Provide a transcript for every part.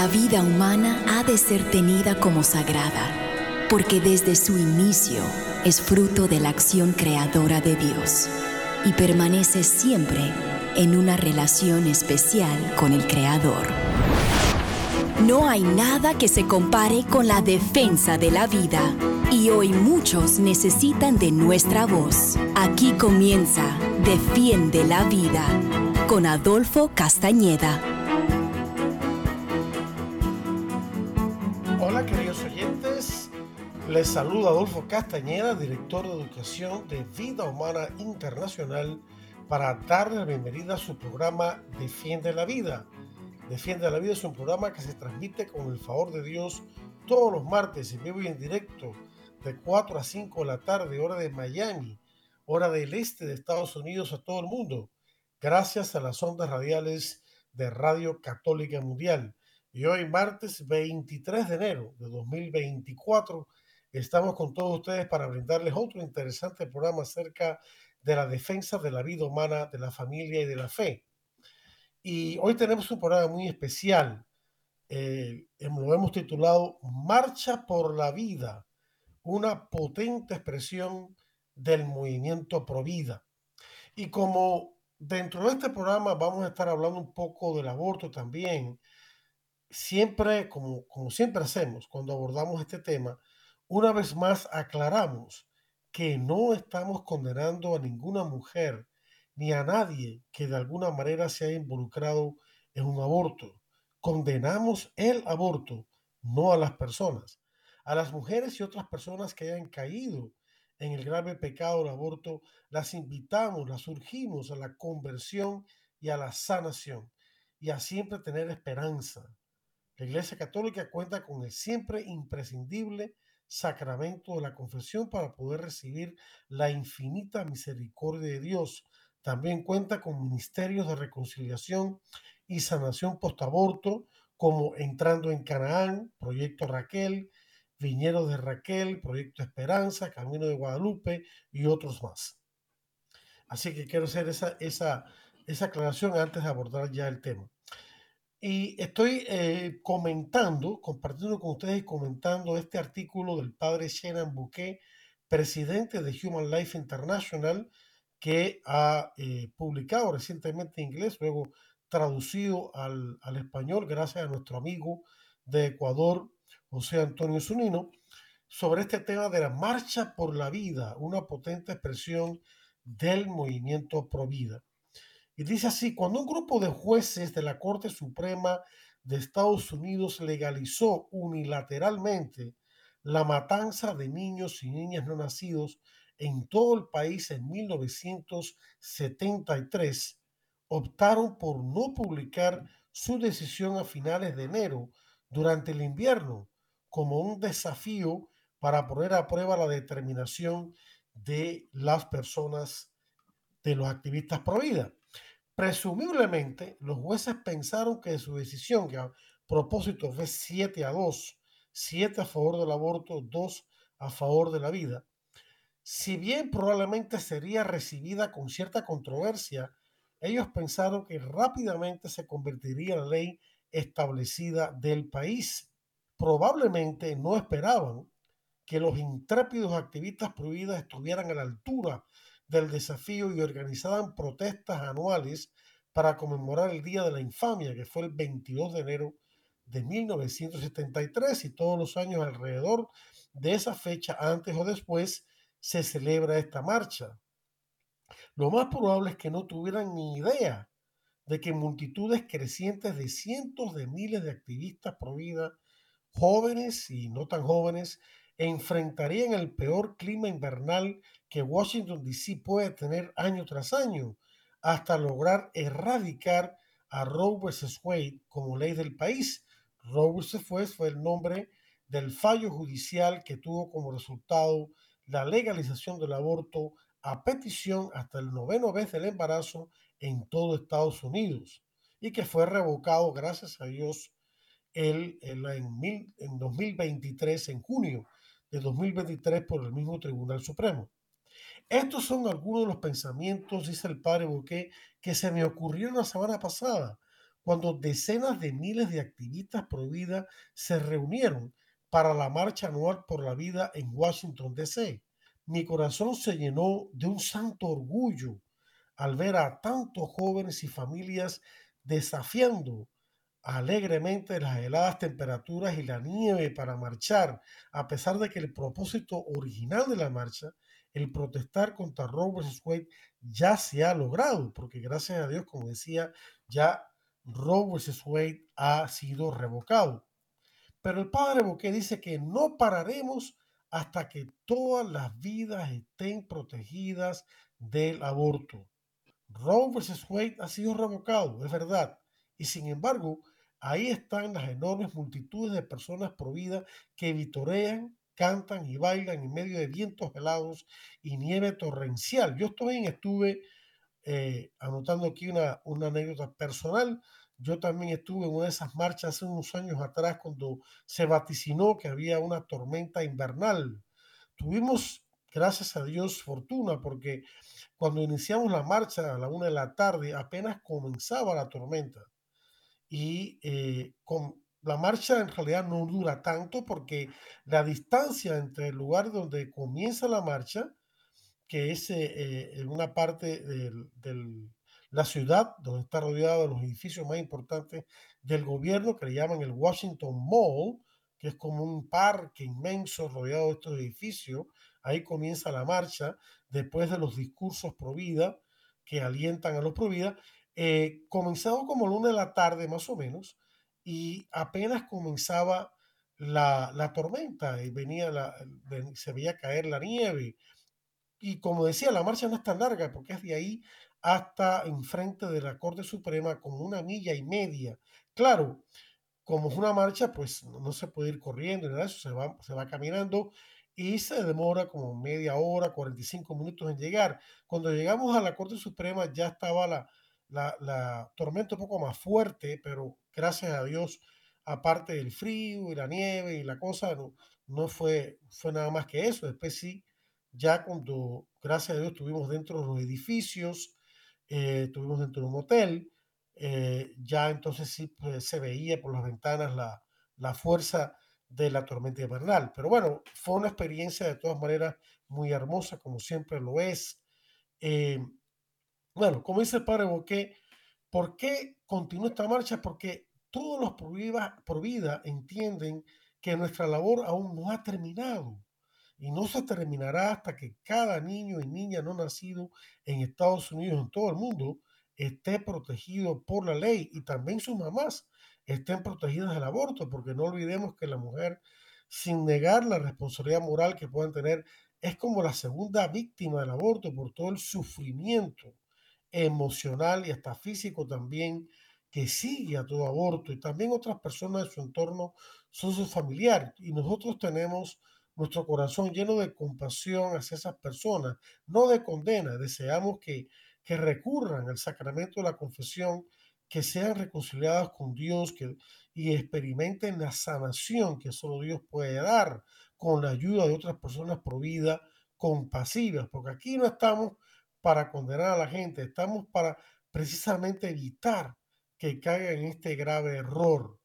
la vida humana ha de ser tenida como sagrada, porque desde su inicio es fruto de la acción creadora de Dios y permanece siempre en una relación especial con el Creador. No hay nada que se compare con la defensa de la vida y hoy muchos necesitan de nuestra voz. Aquí comienza Defiende la Vida con Adolfo Castañeda. Hola queridos oyentes, les saluda Adolfo Castañeda, director de educación de Vida Humana Internacional, para darle la bienvenida a su programa Defiende la Vida. Defiende la Vida es un programa que se transmite con el favor de Dios todos los martes en vivo y en directo de 4 a 5 de la tarde, hora de Miami, hora del este de Estados Unidos a todo el mundo, gracias a las ondas radiales de Radio Católica Mundial. Y hoy, martes 23 de enero de 2024, estamos con todos ustedes para brindarles otro interesante programa acerca de la defensa de la vida humana, de la familia y de la fe. Y hoy tenemos un programa muy especial. Eh, lo hemos titulado Marcha por la Vida, una potente expresión del movimiento pro vida. Y como dentro de este programa vamos a estar hablando un poco del aborto también, siempre, como, como siempre hacemos cuando abordamos este tema, una vez más aclaramos que no estamos condenando a ninguna mujer ni a nadie que de alguna manera se haya involucrado en un aborto. Condenamos el aborto, no a las personas. A las mujeres y otras personas que hayan caído en el grave pecado del aborto, las invitamos, las urgimos a la conversión y a la sanación y a siempre tener esperanza. La Iglesia Católica cuenta con el siempre imprescindible sacramento de la confesión para poder recibir la infinita misericordia de Dios. También cuenta con ministerios de reconciliación y sanación postaborto, como Entrando en Canaán, Proyecto Raquel, Viñeros de Raquel, Proyecto Esperanza, Camino de Guadalupe y otros más. Así que quiero hacer esa, esa, esa aclaración antes de abordar ya el tema. Y estoy eh, comentando, compartiendo con ustedes y comentando este artículo del padre Shannon Bouquet, presidente de Human Life International, que ha eh, publicado recientemente en inglés, luego traducido al, al, español gracias a nuestro amigo de Ecuador, José Antonio Zunino, sobre este tema de la marcha por la vida, una potente expresión del movimiento pro vida. Y dice así, cuando un grupo de jueces de la Corte Suprema de Estados Unidos legalizó unilateralmente la matanza de niños y niñas no nacidos en todo el país en 1973, optaron por no publicar su decisión a finales de enero durante el invierno como un desafío para poner a prueba la determinación de las personas, de los activistas pro vida. Presumiblemente, los jueces pensaron que su decisión, que a propósito fue 7 a 2, 7 a favor del aborto, 2 a favor de la vida, si bien probablemente sería recibida con cierta controversia, ellos pensaron que rápidamente se convertiría en ley establecida del país. Probablemente no esperaban que los intrépidos activistas prohibidas estuvieran a la altura del desafío y organizaban protestas anuales para conmemorar el Día de la Infamia, que fue el 22 de enero de 1973 y todos los años alrededor de esa fecha, antes o después, se celebra esta marcha. Lo más probable es que no tuvieran ni idea de que multitudes crecientes de cientos de miles de activistas pro vida, jóvenes y no tan jóvenes, enfrentarían el peor clima invernal que Washington, D.C. puede tener año tras año, hasta lograr erradicar a Roe vs. Wade como ley del país. Roe vs. Wade fue el nombre del fallo judicial que tuvo como resultado la legalización del aborto a petición hasta el noveno vez del embarazo en todo Estados Unidos y que fue revocado, gracias a Dios, el, en, en, en 2023, en junio de 2023, por el mismo Tribunal Supremo. Estos son algunos de los pensamientos, dice el padre Boqué, que se me ocurrieron la semana pasada, cuando decenas de miles de activistas pro vida se reunieron para la marcha anual por la vida en Washington, D.C. Mi corazón se llenó de un santo orgullo al ver a tantos jóvenes y familias desafiando alegremente las heladas temperaturas y la nieve para marchar, a pesar de que el propósito original de la marcha, el protestar contra Roe vs. Wade, ya se ha logrado, porque gracias a Dios, como decía, ya Roe vs. Wade ha sido revocado. Pero el padre Boqué dice que no pararemos hasta que todas las vidas estén protegidas del aborto. Roe vs. Wade ha sido revocado, es verdad. Y sin embargo, ahí están las enormes multitudes de personas pro vida que vitorean, cantan y bailan en medio de vientos helados y nieve torrencial. Yo también estuve eh, anotando aquí una, una anécdota personal. Yo también estuve en una de esas marchas hace unos años atrás cuando se vaticinó que había una tormenta invernal. Tuvimos, gracias a Dios, fortuna porque cuando iniciamos la marcha a la una de la tarde apenas comenzaba la tormenta. Y eh, con, la marcha en realidad no dura tanto porque la distancia entre el lugar donde comienza la marcha que es eh, eh, en una parte de la ciudad donde está rodeado de los edificios más importantes del gobierno que le llaman el Washington Mall, que es como un parque inmenso rodeado de estos edificios. Ahí comienza la marcha después de los discursos pro vida que alientan a los pro vida. Eh, comenzado como la una de la tarde más o menos y apenas comenzaba la, la tormenta y venía la, se veía caer la nieve y como decía, la marcha no es tan larga porque es de ahí hasta enfrente de la Corte Suprema como una milla y media. Claro, como es una marcha, pues no, se puede ir corriendo, nada eso se va, se va caminando y se demora como media hora, 45 minutos en llegar. Cuando llegamos a la Corte Suprema ya estaba la, la, la tormenta un poco más fuerte, pero gracias a Dios, aparte del frío y la nieve y la cosa, no, no fue, fue nada más que eso. Después sí ya cuando, gracias a Dios, estuvimos dentro de los edificios, eh, estuvimos dentro de un hotel, eh, ya entonces sí pues, se veía por las ventanas la, la fuerza de la tormenta invernal. Pero bueno, fue una experiencia de todas maneras muy hermosa, como siempre lo es. Eh, bueno, como dice el padre Boqué, ¿por qué continúa esta marcha? Porque todos los por vida entienden que nuestra labor aún no ha terminado y no se terminará hasta que cada niño y niña no nacido en Estados Unidos, en todo el mundo, esté protegido por la ley y también sus mamás estén protegidas del aborto, porque no olvidemos que la mujer, sin negar la responsabilidad moral que puedan tener, es como la segunda víctima del aborto por todo el sufrimiento emocional y hasta físico también que sigue a todo aborto y también otras personas de su entorno son sus familiares y nosotros tenemos nuestro corazón lleno de compasión hacia esas personas, no de condena. Deseamos que, que recurran al sacramento de la confesión, que sean reconciliadas con Dios que, y experimenten la sanación que solo Dios puede dar con la ayuda de otras personas por vida compasivas, porque aquí no estamos para condenar a la gente, estamos para precisamente evitar que caiga en este grave error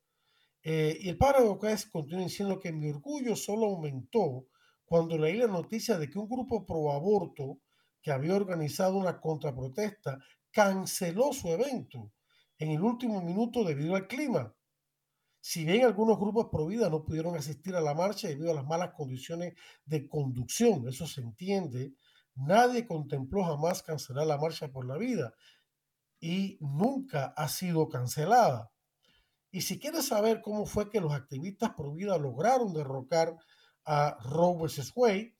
eh, y el padre Ocasio continúa diciendo que mi orgullo solo aumentó cuando leí la noticia de que un grupo pro aborto que había organizado una contraprotesta canceló su evento en el último minuto debido al clima. Si bien algunos grupos pro vida no pudieron asistir a la marcha debido a las malas condiciones de conducción, eso se entiende, nadie contempló jamás cancelar la marcha por la vida y nunca ha sido cancelada. Y si quieres saber cómo fue que los activistas por vida lograron derrocar a Roe vs. Wade,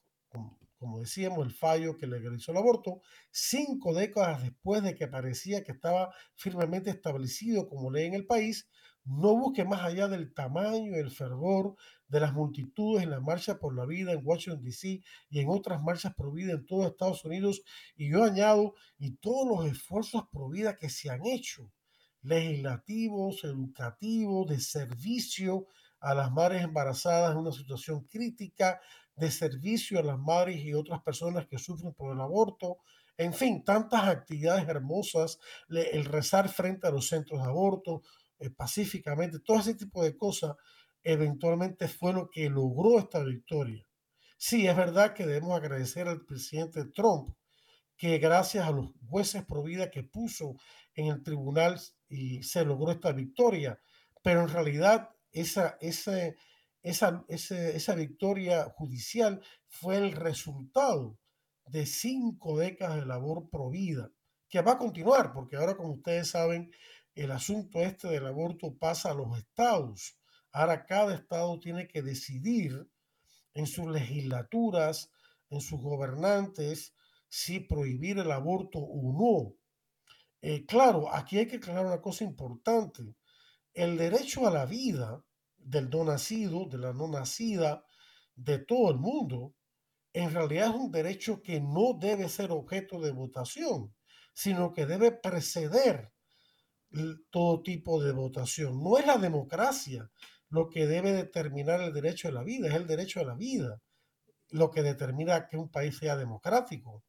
como, decíamos, el fallo que legalizó el aborto, cinco décadas después de que parecía que estaba firmemente establecido como ley en el país, no busque más allá del tamaño el fervor de las multitudes en la marcha por la vida en Washington, D.C. y en otras marchas por vida en todo Estados Unidos. Y yo añado, y todos los esfuerzos por vida que se han hecho legislativos, educativos, de servicio a las madres embarazadas en una situación crítica, de servicio a las madres y otras personas que sufren por el aborto, en fin, tantas actividades hermosas, el rezar frente a los centros de aborto, eh, pacíficamente, todo ese tipo de cosas, eventualmente fue lo que logró esta victoria. Sí, es verdad que debemos agradecer al presidente Trump que gracias a los jueces pro vida que puso en el tribunal y se logró esta victoria, pero en realidad esa, esa, esa, esa victoria judicial fue el resultado de cinco décadas de labor pro vida, que va a continuar, porque ahora, como ustedes saben, el asunto este del aborto pasa a los estados. Ahora cada estado tiene que decidir en sus legislaturas, en sus gobernantes, si prohibir el aborto o no. Eh, claro, aquí hay que aclarar una cosa importante. El derecho a la vida del no nacido, de la no nacida, de todo el mundo, en realidad es un derecho que no debe ser objeto de votación, sino que debe preceder todo tipo de votación. No es la democracia lo que debe determinar el derecho a la vida, es el derecho a la vida lo que determina que un país sea democrático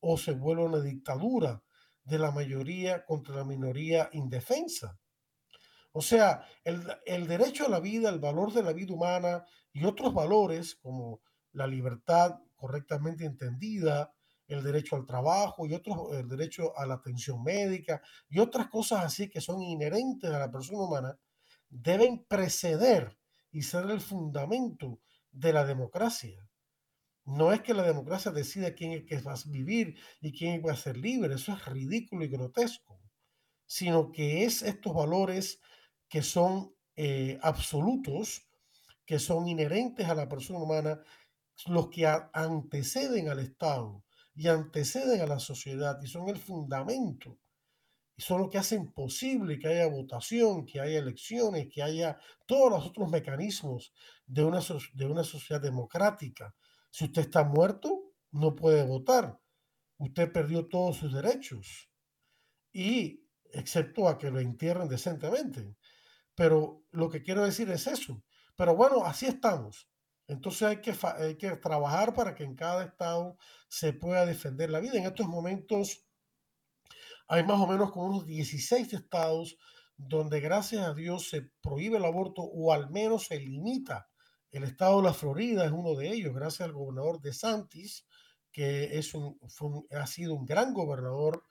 o se vuelva una dictadura de la mayoría contra la minoría indefensa. O sea, el, el, derecho a la vida, el valor de la vida humana y otros valores como la libertad correctamente entendida, el derecho al trabajo y otros, el derecho a la atención médica y otras cosas así que son inherentes a la persona humana, deben preceder y ser el fundamento de la democracia. No es que la democracia decida quién es que va a vivir y quién va a ser libre, eso es ridículo y grotesco, sino que es estos valores que son eh, absolutos, que son inherentes a la persona humana, los que anteceden al Estado y anteceden a la sociedad y son el fundamento y son los que hacen posible que haya votación, que haya elecciones, que haya todos los otros mecanismos de una, de una sociedad democrática si usted está muerto, no puede votar. Usted perdió todos sus derechos. Y excepto a que lo entierren decentemente. Pero lo que quiero decir es eso. Pero bueno, así estamos. Entonces hay que, hay que trabajar para que en cada estado se pueda defender la vida. En estos momentos hay más o menos como unos 16 estados donde gracias a Dios se prohíbe el aborto o al menos se limita el estado de la Florida es uno de ellos, gracias al gobernador de Santis, que es un, ha sido un gran gobernador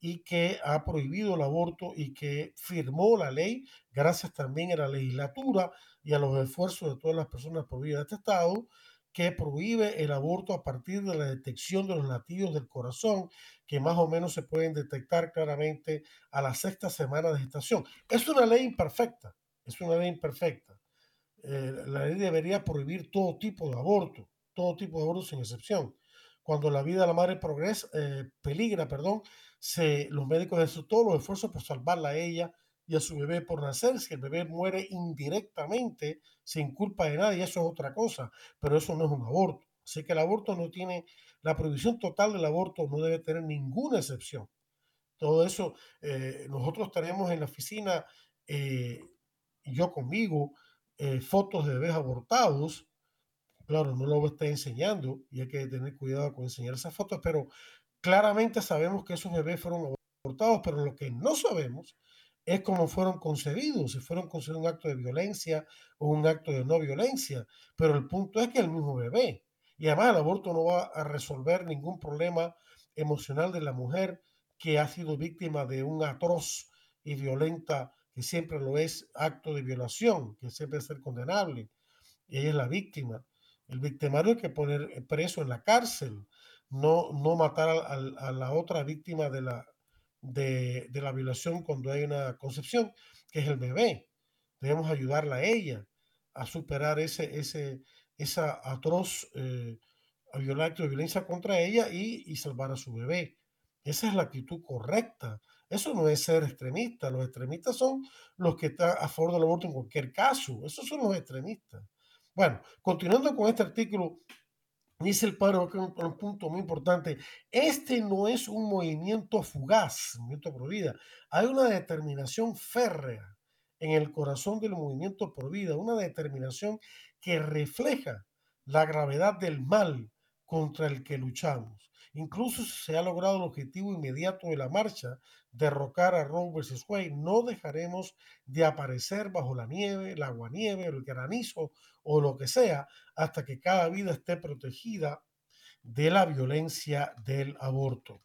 y que ha prohibido el aborto y que firmó la ley, gracias también a la legislatura y a los esfuerzos de todas las personas por vida de este estado, que prohíbe el aborto a partir de la detección de los latidos del corazón, que más o menos se pueden detectar claramente a la sexta semana de gestación. Es una ley imperfecta, es una ley imperfecta. Eh, la ley debería prohibir todo tipo de aborto, todo tipo de aborto sin excepción. Cuando la vida de la madre progresa, eh, peligra, perdón, se, los médicos hacen todos los esfuerzos por salvarla a ella y a su bebé por nacer. Si el bebé muere indirectamente, sin culpa de nadie, eso es otra cosa, pero eso no es un aborto. Así que el aborto no tiene, la prohibición total del aborto no debe tener ninguna excepción. Todo eso, eh, nosotros tenemos en la oficina, yo conmigo, eh, fotos de bebés abortados. Claro, no lo está enseñando y hay que tener cuidado con enseñar esas fotos, pero claramente sabemos que esos bebés fueron abortados, pero lo que no sabemos es cómo fueron concebidos, si fueron concebidos un acto de violencia o un acto de no violencia. Pero el punto es que el mismo bebé. Y además el aborto no va a resolver ningún problema emocional de la mujer que ha sido víctima de un atroz y violenta que siempre lo es acto de violación, que siempre es ser condenable. Y ella es la víctima. El victimario hay que poner preso en la cárcel, no, no matar a, la otra víctima de la, de, la violación cuando hay una concepción, que es el bebé. Debemos ayudarla a ella a superar ese, ese, esa atroz eh, acto de violencia contra ella y, y salvar a su bebé. Esa es la actitud correcta. Eso no es ser extremista. Los extremistas son los que están a favor del aborto en cualquier caso. Esos son los extremistas. Bueno, continuando con este artículo, Dice el padre, un punto muy importante, este no es un movimiento fugaz, movimiento por vida. Hay una determinación férrea en el corazón del movimiento por vida, una determinación que refleja la gravedad del mal contra el que luchamos. Incluso se ha logrado el objetivo inmediato de la marcha, derrocar a Roe vs. Wade, no dejaremos de aparecer bajo la nieve, el aguanieve, el granizo o lo que sea, hasta que cada vida esté protegida de la violencia del aborto.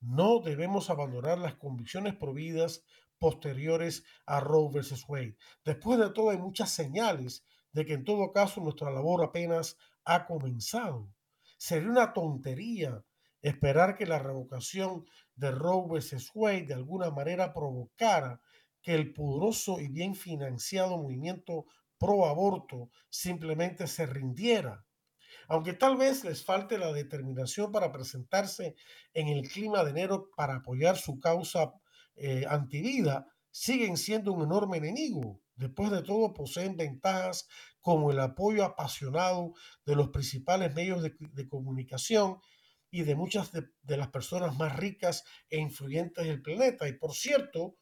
No debemos abandonar las convicciones prohibidas posteriores a Roe vs. Wade. Después de todo, hay muchas señales de que en todo caso nuestra labor apenas ha comenzado. Sería una tontería esperar que la revocación de Roe vs. Wade de alguna manera provocara que el poderoso y bien financiado movimiento pro aborto simplemente se rindiera. Aunque tal vez les falte la determinación para presentarse en el clima de enero para apoyar su causa eh, antivida, siguen siendo un enorme enemigo. Después de todo, poseen ventajas como el apoyo apasionado de los principales medios de, comunicación y de muchas de, de, las personas más ricas e influyentes del planeta. Y por cierto,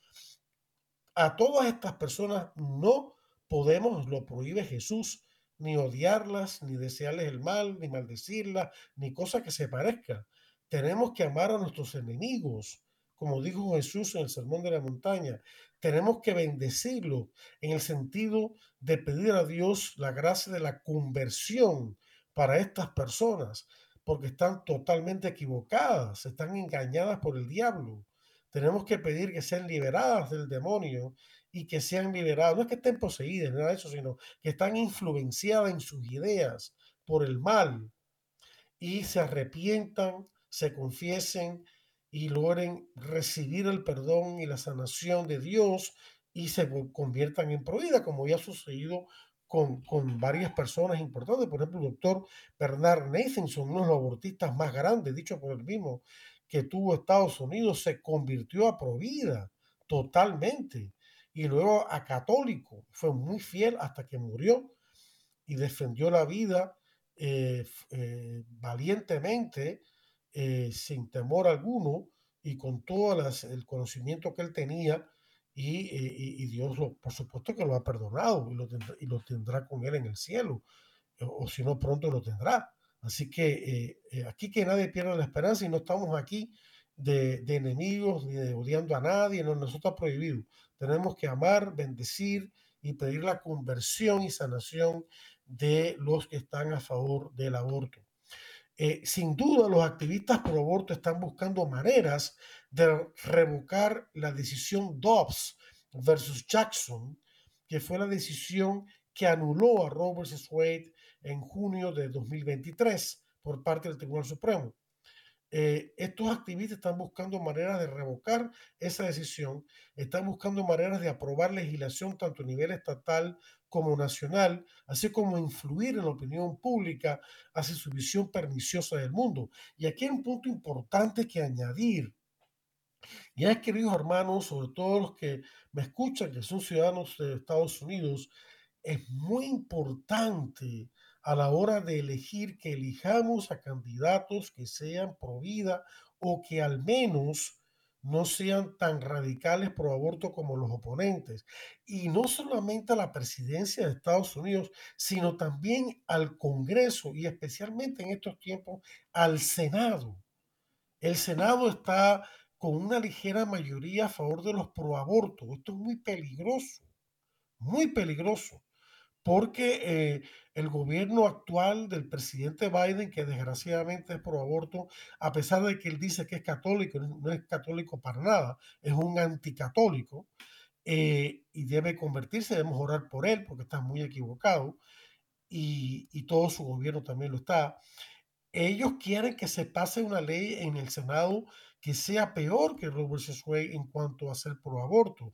a todas estas personas no podemos, lo prohíbe Jesús, ni odiarlas, ni desearles el mal, ni maldecirlas, ni cosa que se parezca. Tenemos que amar a nuestros enemigos como dijo Jesús en el Sermón de la Montaña. Tenemos que bendecirlo en el sentido de pedir a Dios la gracia de la conversión para estas personas, porque están totalmente equivocadas, están engañadas por el diablo. Tenemos que pedir que sean liberadas del demonio y que sean liberadas, no es que estén poseídas, nada de eso, sino que están influenciadas en sus ideas por el mal y se arrepientan, se confiesen y logren recibir el perdón y la sanación de Dios y se conviertan en provida, como ya ha sucedido con, con, varias personas importantes. Por ejemplo, el doctor Bernard Nathanson, uno de los abortistas más grandes, dicho por él mismo, que tuvo Estados Unidos, se convirtió a provida totalmente y luego a católico. Fue muy fiel hasta que murió y defendió la vida eh, eh, valientemente eh, sin temor alguno y con todo el conocimiento que él tenía y, Dios, lo, por supuesto que lo ha perdonado y lo, tendrá, y lo tendrá con él en el cielo, o, si no pronto lo tendrá. Así que eh, eh, aquí que nadie pierda la esperanza y no estamos aquí de, de, enemigos ni de odiando a nadie, no, nosotros está prohibido. Tenemos que amar, bendecir y pedir la conversión y sanación de los que están a favor del aborto. Eh, sin duda, los activistas pro aborto están buscando maneras de revocar la decisión Dobbs versus Jackson, que fue la decisión que anuló a Roe vs. Wade en junio de 2023 por parte del Tribunal Supremo. Eh, estos activistas están buscando maneras de revocar esa decisión, están buscando maneras de aprobar legislación tanto a nivel estatal como nacional, así como influir en la opinión pública hacia su visión perniciosa del mundo. Y aquí hay un punto importante que añadir. Ya es, queridos hermanos, sobre todo los que me escuchan, que son ciudadanos de Estados Unidos, es muy importante a la hora de elegir que elijamos a candidatos que sean pro vida o que al menos no sean tan radicales pro aborto como los oponentes. Y no solamente a la presidencia de Estados Unidos, sino también al Congreso y especialmente en estos tiempos al Senado. El Senado está con una ligera mayoría a favor de los pro aborto. Esto es muy peligroso, muy peligroso porque eh, el gobierno actual del presidente Biden, que desgraciadamente es pro aborto, a pesar de que él dice que es católico, no es católico para nada, es un anticatólico eh, y debe convertirse, debemos orar por él porque está muy equivocado y, y todo su gobierno también lo está. Ellos quieren que se pase una ley en el Senado que sea peor que Robert Wade en cuanto a ser pro aborto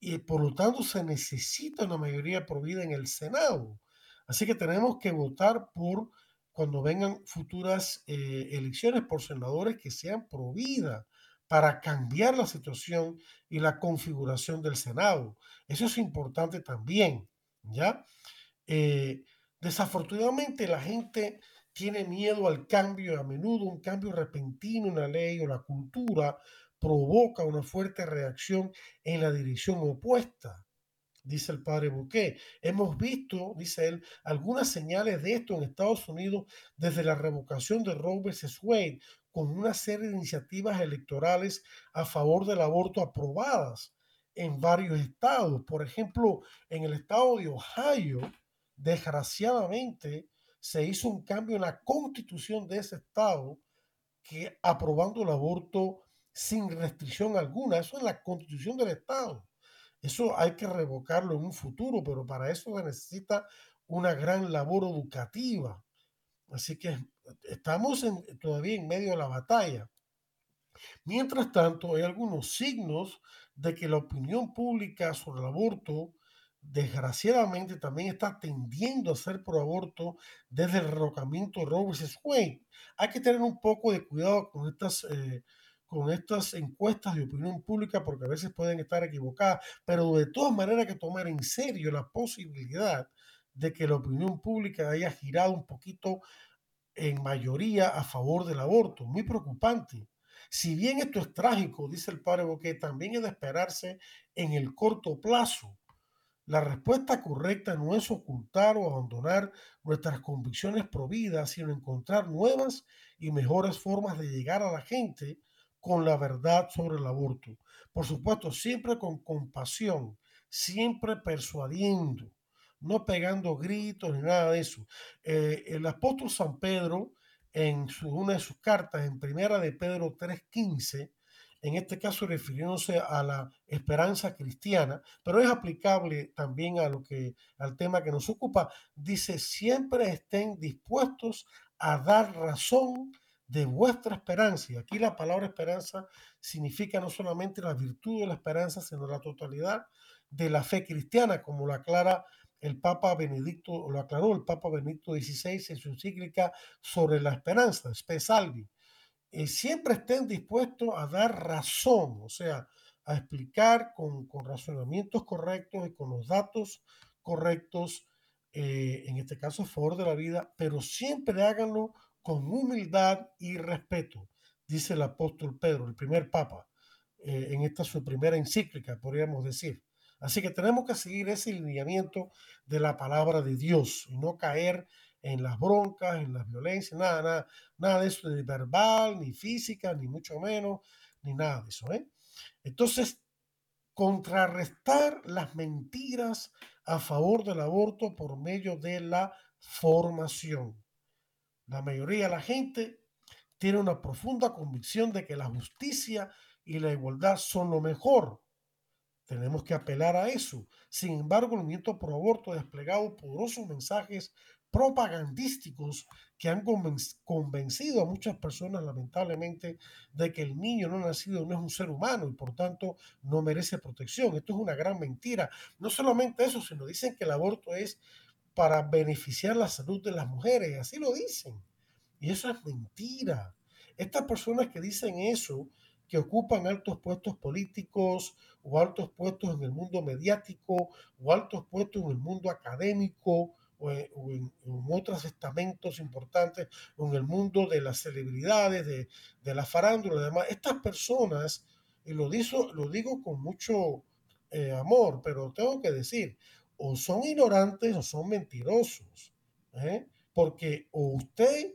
y por lo tanto se necesita una mayoría provida en el Senado. Así que tenemos que votar por cuando vengan futuras eh, elecciones por senadores que sean provida para cambiar la situación y la configuración del Senado. Eso es importante también, ¿ya? Eh, desafortunadamente la gente tiene miedo al cambio. A menudo un cambio repentino en la ley o la cultura provoca una fuerte reacción en la dirección opuesta dice el padre Bouquet. Hemos visto, dice él, algunas señales de esto en Estados Unidos desde la revocación de Roe vs. Wade, con una serie de iniciativas electorales a favor del aborto aprobadas en varios estados. Por ejemplo, en el estado de Ohio, desgraciadamente, se hizo un cambio en la constitución de ese estado que aprobando el aborto sin restricción alguna. Eso es la constitución del estado. Eso hay que revocarlo en un futuro, pero para eso se necesita una gran labor educativa. Así que estamos todavía en medio de la batalla. Mientras tanto, hay algunos signos de que la opinión pública sobre el aborto, desgraciadamente, también está tendiendo a ser pro aborto desde el revocamiento de Roe vs. Wade. Hay que tener un poco de cuidado con estas eh, con estas encuestas de opinión pública porque a veces pueden estar equivocadas, pero de todas maneras hay que tomar en serio la posibilidad de que la opinión pública haya girado un poquito en mayoría a favor del aborto. Muy preocupante. Si bien esto es trágico, dice el padre Boquet, también es de esperarse en el corto plazo. La respuesta correcta no es ocultar o abandonar nuestras convicciones prohibidas, sino encontrar nuevas y mejores formas de llegar a la gente con la verdad sobre el aborto. Por supuesto, siempre con compasión, siempre persuadiendo, no pegando gritos ni nada de eso. Eh, el apóstol San Pedro, en una de sus cartas, en primera de Pedro 3.15, en este caso refiriéndose a la esperanza cristiana, pero es aplicable también a lo que al tema que nos ocupa, dice, siempre estén dispuestos a dar razón de vuestra esperanza. Y aquí la palabra esperanza significa no solamente la virtud de la esperanza, sino la totalidad de la fe cristiana, como lo aclara el Papa Benedicto, lo aclaró el Papa Benedicto XVI en su encíclica sobre la esperanza, Spe Salvi. Y siempre estén dispuestos a dar razón, o sea, a explicar con, con razonamientos correctos y con los datos correctos, eh, en este caso a favor de la vida, pero siempre háganlo con humildad y respeto, dice el apóstol Pedro, el primer papa, eh, en esta su primera encíclica, podríamos decir. Así que tenemos que seguir ese lineamiento de la palabra de Dios y no caer en las broncas, en las violencias, nada, nada, nada de eso, ni verbal, ni física, ni mucho menos, ni nada de eso. ¿eh? Entonces, contrarrestar las mentiras a favor del aborto por medio de la formación. La mayoría de la gente tiene una profunda convicción de que la justicia y la igualdad son lo mejor. Tenemos que apelar a eso. Sin embargo, el movimiento pro aborto ha desplegado poderosos mensajes propagandísticos que han convencido a muchas personas, lamentablemente, de que el niño no nacido no es un ser humano y por tanto no merece protección. Esto es una gran mentira. No solamente eso, sino dicen que el aborto es para beneficiar la salud de las mujeres, así lo dicen. Y eso es mentira. Estas personas que dicen eso, que ocupan altos puestos políticos o altos puestos en el mundo mediático o altos puestos en el mundo académico o en, otros estamentos importantes o en el mundo de las celebridades, de, de la farándula y demás. Estas personas, y lo, digo, lo digo con mucho eh, amor, pero tengo que decir, o son ignorantes o son mentirosos. ¿eh? Porque o usted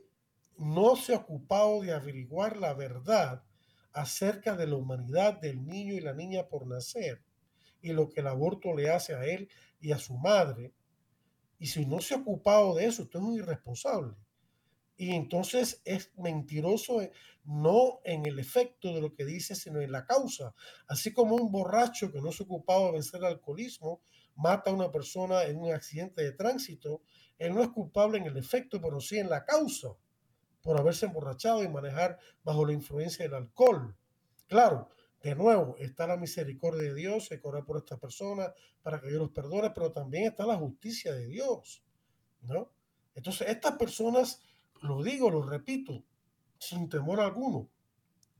no se ha ocupado de averiguar la verdad acerca de la humanidad del niño y la niña por nacer y lo que el aborto le hace a él y a su madre. Y si no se ha ocupado de eso, usted es un irresponsable. Y entonces es mentiroso eh, no en el efecto de lo que dice, sino en la causa. Así como un borracho que no se ha ocupado de vencer el alcoholismo mata a una persona en un accidente de tránsito, él no es culpable en el efecto, pero sí en la causa, por haberse emborrachado y manejar bajo la influencia del alcohol. Claro, de nuevo, está la misericordia de Dios, se corre por esta persona para que Dios los perdone, pero también está la justicia de Dios, ¿no? Entonces, estas personas, lo digo, lo repito, sin temor alguno,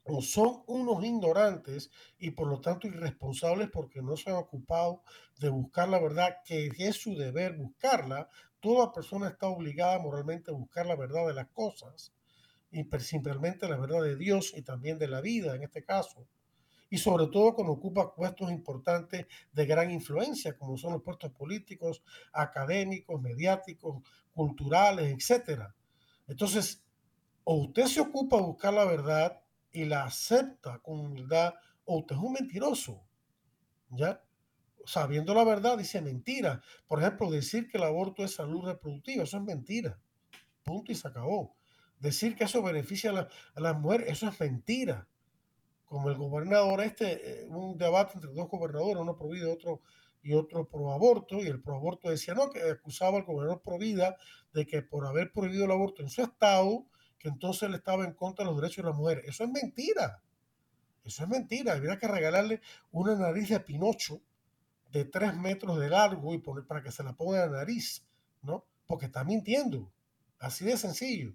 o son unos ignorantes y por lo tanto irresponsables porque no se han ocupado de buscar la verdad, que es su deber buscarla, toda persona está obligada moralmente a buscar la verdad de las cosas, y simplemente la verdad de Dios y también de la vida en este caso. Y sobre todo cuando ocupa puestos importantes de gran influencia, como son los puestos políticos, académicos, mediáticos, culturales, etc. Entonces, o usted se ocupa de buscar la verdad y la acepta con humildad, o usted es un mentiroso. ¿Ya? Sabiendo la verdad, dice mentira. Por ejemplo, decir que el aborto es salud reproductiva, eso es mentira. Punto y se acabó. Decir que eso beneficia a, la, las mujeres, eso es mentira. Como el gobernador este, eh, un debate entre dos gobernadores, uno pro vida otro, y otro pro aborto, y el pro aborto decía no, que acusaba al gobernador pro vida de que por haber prohibido el aborto en su estado, que entonces él estaba en contra de los derechos de las mujeres. Eso es mentira. Eso es mentira. Habría que regalarle una nariz de Pinocho de tres metros de largo y poner para que se la ponga en la nariz, ¿no? Porque está mintiendo. Así de sencillo.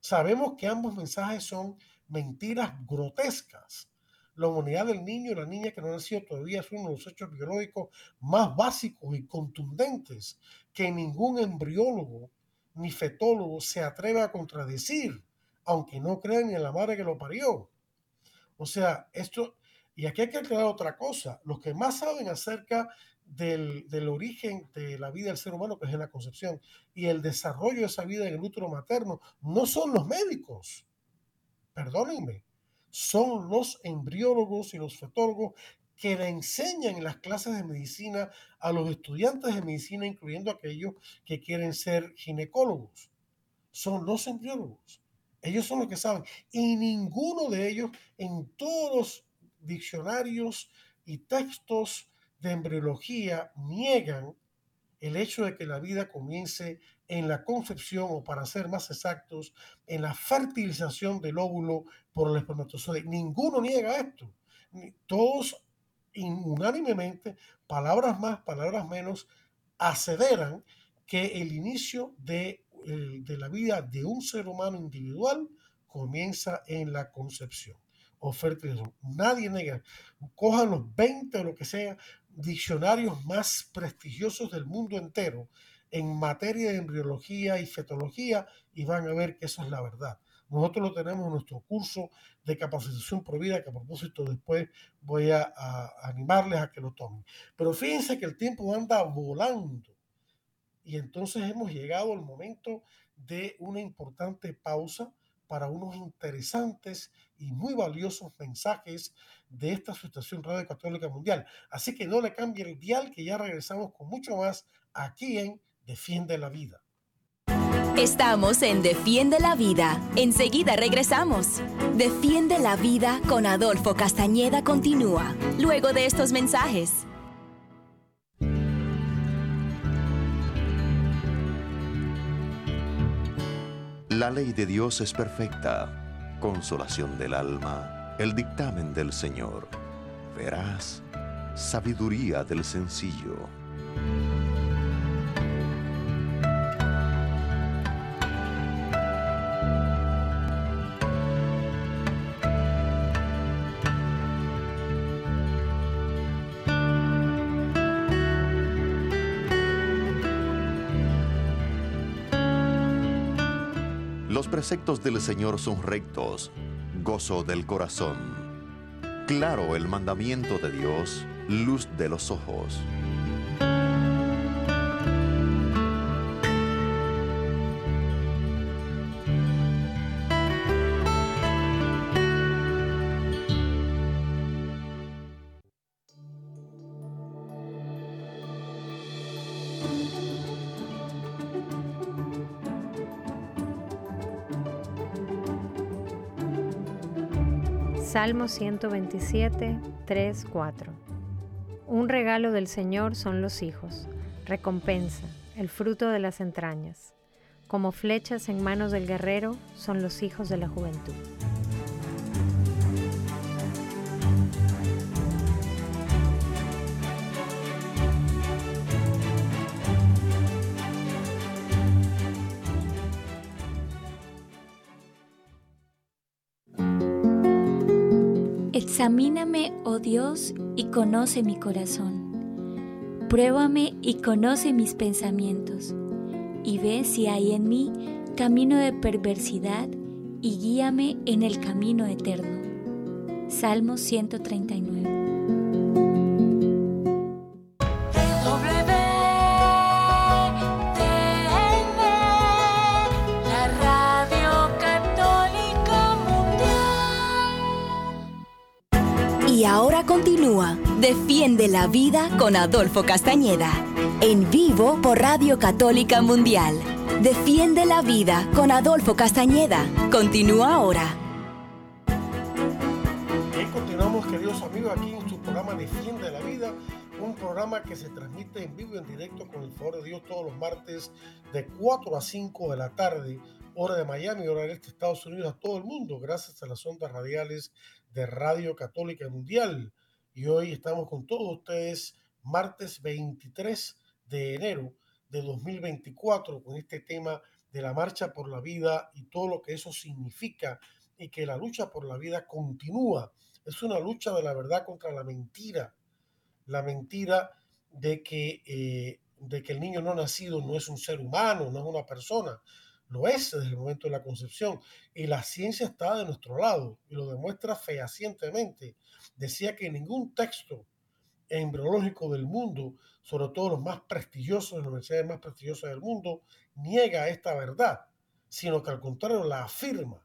Sabemos que ambos mensajes son mentiras grotescas. La humanidad del niño y la niña que no ha nacido todavía es uno de los hechos biológicos más básicos y contundentes que ningún embriólogo ni fetólogo se atreve a contradecir, aunque no crean en la madre que lo parió. O sea, esto, y aquí hay que aclarar otra cosa, los que más saben acerca del, origen de la vida del ser humano, que es en la concepción, y el desarrollo de esa vida en el útero materno, no son los médicos, perdónenme, son los embriólogos y los fetólogos que le enseñan en las clases de medicina a los estudiantes de medicina, incluyendo aquellos que quieren ser ginecólogos. Son los embriólogos. Ellos son los que saben. Y ninguno de ellos en todos los diccionarios y textos de embriología niegan el hecho de que la vida comience en la concepción o para ser más exactos, en la fertilización del óvulo por el espermatozoide. Ninguno niega esto. Todos unánimemente, palabras más, palabras menos, aseveran que el inicio de, de la vida de un ser humano individual comienza en la concepción o fertilización. Nadie niega. Cojan los 20 o lo que sea diccionarios más prestigiosos del mundo entero en materia de embriología y fetología y van a ver que eso es la verdad. Nosotros lo tenemos en nuestro curso de capacitación vida que a propósito después voy a, a, animarles a que lo tomen. Pero fíjense que el tiempo anda volando y entonces hemos llegado al momento de una importante pausa para unos interesantes y muy valiosos mensajes de esta Asociación Radio Católica Mundial. Así que no le cambie el dial que ya regresamos con mucho más aquí en Defiende la Vida. Estamos en Defiende la Vida. Enseguida regresamos. Defiende la Vida con Adolfo Castañeda continúa, luego de estos mensajes. La ley de Dios es perfecta, consolación del alma, el dictamen del Señor. Verás, sabiduría del sencillo. Preceptos del Señor son rectos, gozo del corazón. Claro el mandamiento de Dios, luz de los ojos. Salmo 127, 3, 4. Un regalo del Señor son los hijos, recompensa, el fruto de las entrañas. Como flechas en manos del guerrero son los hijos de la juventud. Examíname, oh Dios, y conoce mi corazón. Pruébame y conoce mis pensamientos, y ve si hay en mí camino de perversidad y guíame en el camino eterno. Salmo 139. Defiende la vida con Adolfo Castañeda. En vivo por Radio Católica Mundial. Defiende la vida con Adolfo Castañeda. Continúa ahora. Bien, continuamos, queridos amigos, aquí en su programa Defiende la Vida, un programa que se transmite en vivo y en directo con el favor de Dios todos los martes de 4 a 5 de la tarde, hora de Miami, hora del este Estados Unidos, a todo el mundo, gracias a las ondas radiales de Radio Católica Mundial. Y hoy estamos con todos ustedes, martes 23 de enero de 2024, con este tema de la marcha por la vida y todo lo que eso significa y que la lucha por la vida continúa. Es una lucha de la verdad contra la mentira. La mentira de que, eh, de que el niño no nacido no es un ser humano, no es una persona. Lo es desde el momento de la concepción. Y la ciencia está de nuestro lado y lo demuestra fehacientemente. Decía que ningún texto embriológico del mundo, sobre todo los más prestigiosos, las universidades más prestigiosas del mundo, niega esta verdad, sino que al contrario la afirma.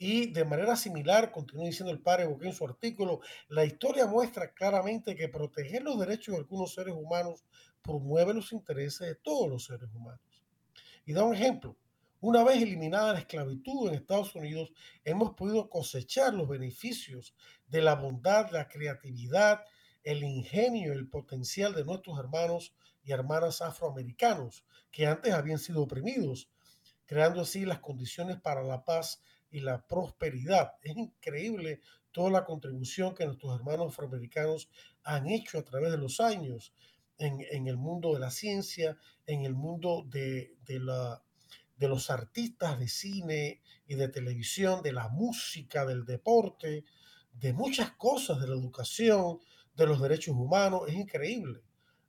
Y de manera similar, continúa diciendo el padre Boqué en su artículo, la historia muestra claramente que proteger los derechos de algunos seres humanos promueve los intereses de todos los seres humanos. Y da un ejemplo. Una vez eliminada la esclavitud en Estados Unidos, hemos podido cosechar los beneficios de la bondad, la creatividad, el ingenio, el potencial de nuestros hermanos y hermanas afroamericanos que antes habían sido oprimidos, creando así las condiciones para la paz y la prosperidad. Es increíble toda la contribución que nuestros hermanos afroamericanos han hecho a través de los años en, el mundo de la ciencia, en el mundo de, de, la, de los artistas de cine y de televisión, de la música, del deporte, de muchas cosas, de la educación, de los derechos humanos. Es increíble.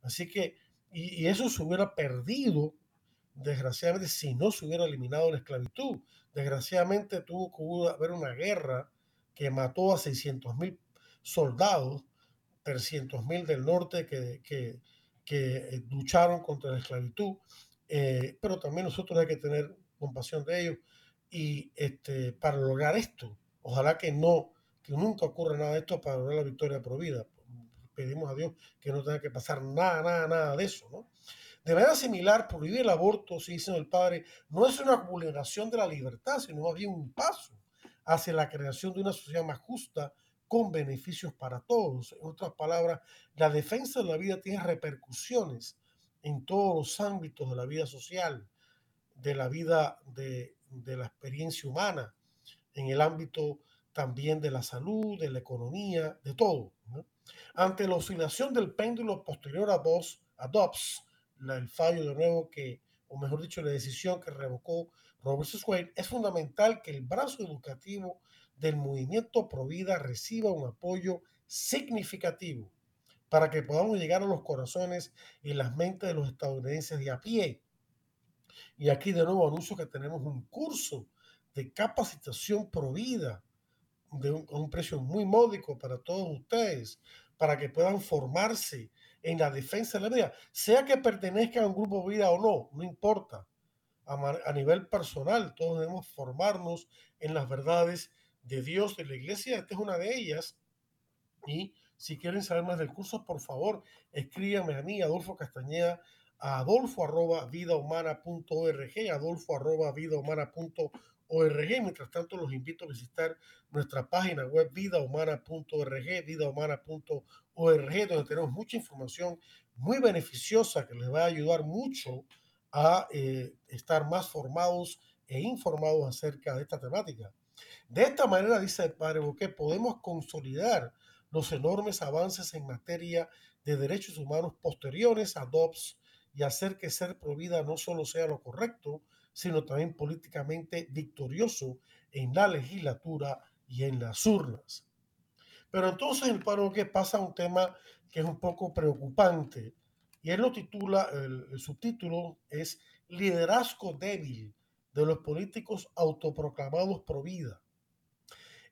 Así que, y, y eso se hubiera perdido desgraciadamente, si no se hubiera eliminado la esclavitud. Desgraciadamente tuvo que haber una guerra que mató a 600 mil soldados, 300 mil del norte que, que, que, lucharon contra la esclavitud, eh, pero también nosotros hay que tener compasión de ellos y este, para lograr esto, ojalá que no, que nunca ocurra nada de esto para lograr la victoria por vida. Pedimos a Dios que no tenga que pasar nada, nada, nada de eso, ¿no? De manera similar, prohibir el aborto, si dice el padre, no es una vulneración de la libertad, sino más bien un paso hacia la creación de una sociedad más justa con beneficios para todos. En otras palabras, la defensa de la vida tiene repercusiones en todos los ámbitos de la vida social, de la vida de, de la experiencia humana, en el ámbito también de la salud, de la economía, de todo. ¿no? Ante la oscilación del péndulo posterior a dos, a Dobbs, la, el fallo de nuevo que, o mejor dicho, la decisión que revocó Robert Wade, es fundamental que el brazo educativo del movimiento Provida reciba un apoyo significativo para que podamos llegar a los corazones y las mentes de los estadounidenses de a pie. Y aquí de nuevo anuncio que tenemos un curso de capacitación provida de un, un precio muy módico para todos ustedes, para que puedan formarse en la defensa de la vida, sea que pertenezcan a un grupo de vida o no, no importa. A, a, nivel personal, todos debemos formarnos en las verdades de Dios, de la iglesia. Esta es una de ellas. Y si quieren saber más del curso, por favor, escríbame a mí, Adolfo Castañeda, a adolfo arroba vidahumana.org, adolfo arroba vidahumana.org. Mientras tanto, los invito a visitar nuestra página web vidahumana.org, vidahumana.org, donde tenemos mucha información muy beneficiosa que les va a ayudar mucho a eh, estar más formados e informados acerca de esta temática. De esta manera, dice el padre Boquet, podemos consolidar los enormes avances en materia de derechos humanos posteriores a Dobbs y hacer que ser provida no solo sea lo correcto, sino también políticamente victorioso en la legislatura y en las urnas. Pero entonces el paro que pasa a un tema que es un poco preocupante y él lo titula, el, subtítulo es liderazgo débil de los políticos autoproclamados pro vida.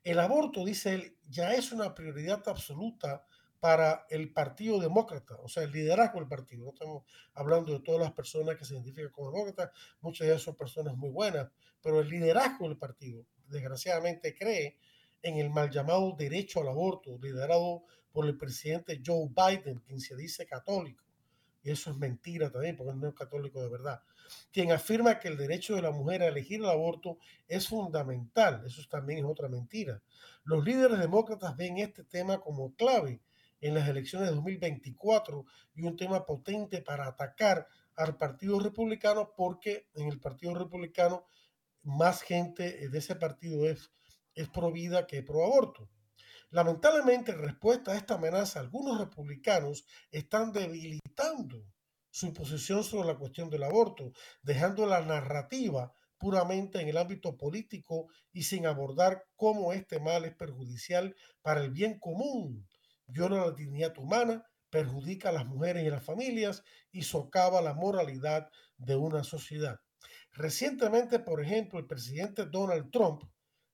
El aborto, dice él, ya es una prioridad absoluta para el Partido Demócrata, o sea, el liderazgo del partido. No estamos hablando de todas las personas que se identifican como demócratas, muchas de ellas son personas muy buenas, pero el liderazgo del partido, desgraciadamente, cree en el mal llamado derecho al aborto, liderado por el presidente Joe Biden, quien se dice católico. Y eso es mentira también, porque no es católico de verdad. Quien afirma que el derecho de la mujer a elegir el aborto es fundamental. Eso también es otra mentira. Los líderes demócratas ven este tema como clave en las elecciones de 2024 y un tema potente para atacar al Partido Republicano porque en el Partido Republicano más gente de ese partido es, es pro vida que pro aborto. Lamentablemente, en respuesta a esta amenaza, algunos republicanos están debilitando su posición sobre la cuestión del aborto, dejando la narrativa puramente en el ámbito político y sin abordar cómo este mal es perjudicial para el bien común viola la dignidad humana, perjudica a las mujeres y a las familias y socava la moralidad de una sociedad. Recientemente, por ejemplo, el presidente Donald Trump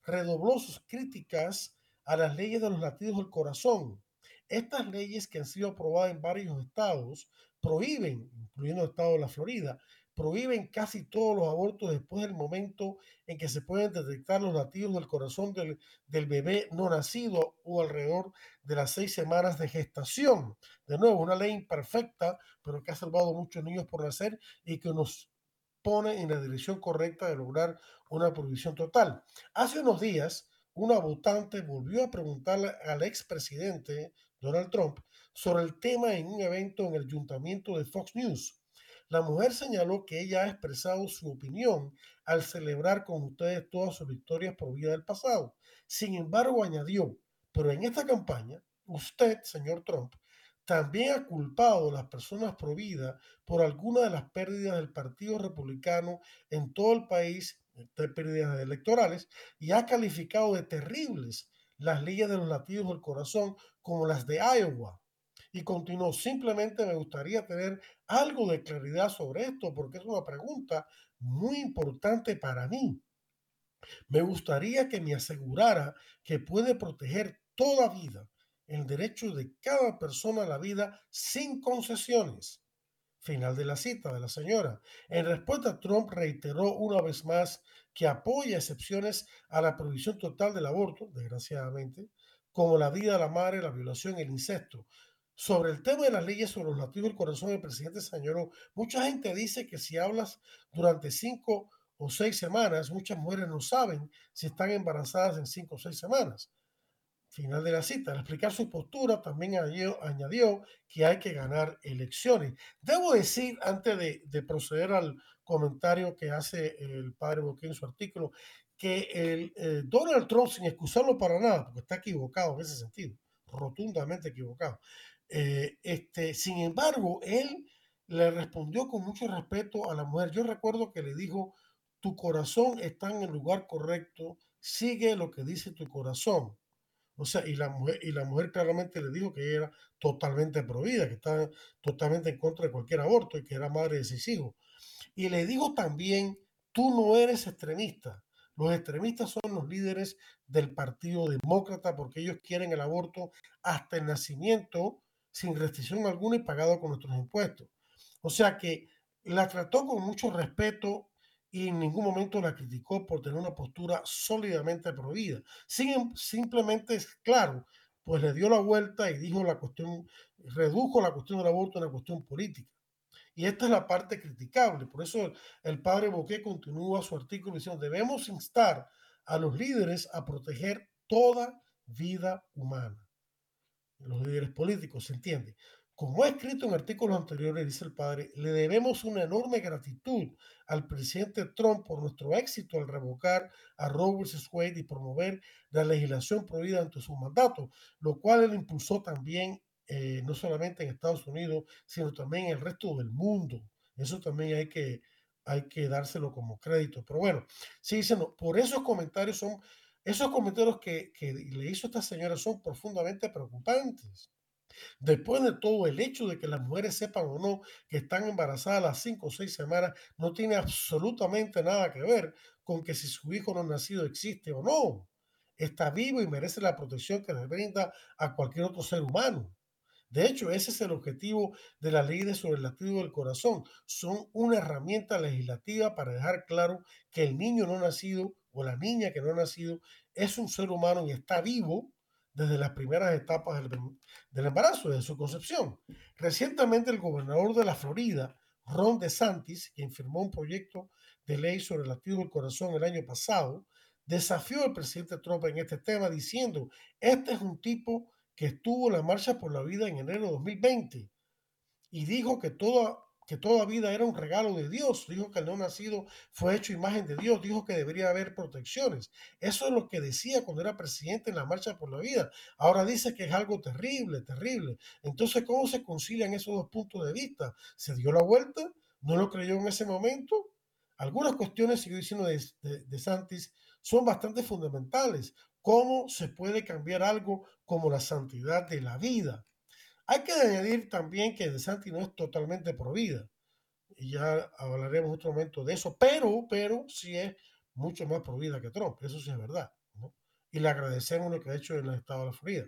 redobló sus críticas a las leyes de los latidos del corazón. Estas leyes que han sido aprobadas en varios estados prohíben, incluyendo el estado de la Florida, prohíben casi todos los abortos después del momento en que se pueden detectar los latidos del corazón del, del, bebé no nacido o alrededor de las seis semanas de gestación. De nuevo, una ley imperfecta, pero que ha salvado muchos niños por nacer y que nos pone en la dirección correcta de lograr una prohibición total. Hace unos días, una votante volvió a preguntarle al expresidente Donald Trump sobre el tema en un evento en el ayuntamiento de Fox News. La mujer señaló que ella ha expresado su opinión al celebrar con ustedes todas sus victorias por vida del pasado. Sin embargo, añadió, pero en esta campaña, usted, señor Trump, también ha culpado a las personas pro por alguna de las pérdidas del Partido Republicano en todo el país, de pérdidas electorales, y ha calificado de terribles las leyes de los latidos del corazón como las de Iowa, y continuó, simplemente me gustaría tener algo de claridad sobre esto porque es una pregunta muy importante para mí. Me gustaría que me asegurara que puede proteger toda vida, el derecho de cada persona a la vida sin concesiones. Final de la cita de la señora. En respuesta, Trump reiteró una vez más que apoya excepciones a la prohibición total del aborto, desgraciadamente, como la vida de la madre, la violación el incesto, sobre el tema de las leyes sobre los latidos del corazón del presidente señoró, mucha gente dice que si hablas durante cinco o seis semanas, muchas mujeres no saben si están embarazadas en cinco o seis semanas. Final de la cita. Al explicar su postura, también añadió, que hay que ganar elecciones. Debo decir, antes de, proceder al comentario que hace el padre Boquín en su artículo, que el, eh, Donald Trump, sin excusarlo para nada, porque está equivocado en ese sentido, rotundamente equivocado, eh, este, sin embargo, él le respondió con mucho respeto a la mujer. Yo recuerdo que le dijo, tu corazón está en el lugar correcto, sigue lo que dice tu corazón. O sea, y la mujer, y la mujer claramente le dijo que era totalmente prohibida, que estaba totalmente en contra de cualquier aborto y que era madre de seis hijos. Y le dijo también, tú no eres extremista. Los extremistas son los líderes del Partido Demócrata porque ellos quieren el aborto hasta el nacimiento sin restricción alguna y pagado con nuestros impuestos. O sea que la trató con mucho respeto y en ningún momento la criticó por tener una postura sólidamente prohibida. Sin, simplemente es claro, pues le dio la vuelta y dijo la cuestión, redujo la cuestión del aborto a una cuestión política. Y esta es la parte criticable. Por eso el, padre Boquet continúa su artículo diciendo, debemos instar a los líderes a proteger toda vida humana los líderes políticos, se entiende. Como ha escrito en artículos anteriores, dice el padre, le debemos una enorme gratitud al presidente Trump por nuestro éxito al revocar a Roe vs. Wade y promover la legislación prohibida ante su mandato, lo cual él impulsó también eh, no solamente en Estados Unidos, sino también en el resto del mundo. Eso también hay que, hay que dárselo como crédito. Pero bueno, sí dicen, por esos comentarios son esos comentarios que, le hizo esta señora son profundamente preocupantes. Después de todo, el hecho de que las mujeres sepan o no que están embarazadas a las cinco o seis semanas no tiene absolutamente nada que ver con que si su hijo no nacido existe o no. Está vivo y merece la protección que le brinda a cualquier otro ser humano. De hecho, ese es el objetivo de la ley de sobre el latido del corazón. Son una herramienta legislativa para dejar claro que el niño no nacido o la niña que no ha nacido es un ser humano y está vivo desde las primeras etapas del, embarazo, desde su concepción. Recientemente el gobernador de la Florida, Ron DeSantis, quien firmó un proyecto de ley sobre el latido del corazón el año pasado, desafió al presidente Trump en este tema diciendo, este es un tipo que estuvo en la marcha por la vida en enero de 2020 y dijo que toda que toda vida era un regalo de Dios, dijo que el no nacido fue hecho imagen de Dios, dijo que debería haber protecciones. Eso es lo que decía cuando era presidente en la Marcha por la Vida. Ahora dice que es algo terrible, terrible. Entonces, ¿cómo se concilian esos dos puntos de vista? ¿Se dio la vuelta? ¿No lo creyó en ese momento? Algunas cuestiones, sigo diciendo de, de Santis, son bastante fundamentales. ¿Cómo se puede cambiar algo como la santidad de la vida? Hay que añadir también que De Santi no es totalmente pro. Y ya hablaremos otro momento de eso, pero, pero sí es mucho más pro que Trump. Eso sí es verdad. Y le agradecemos lo que ha hecho en el estado de la Florida.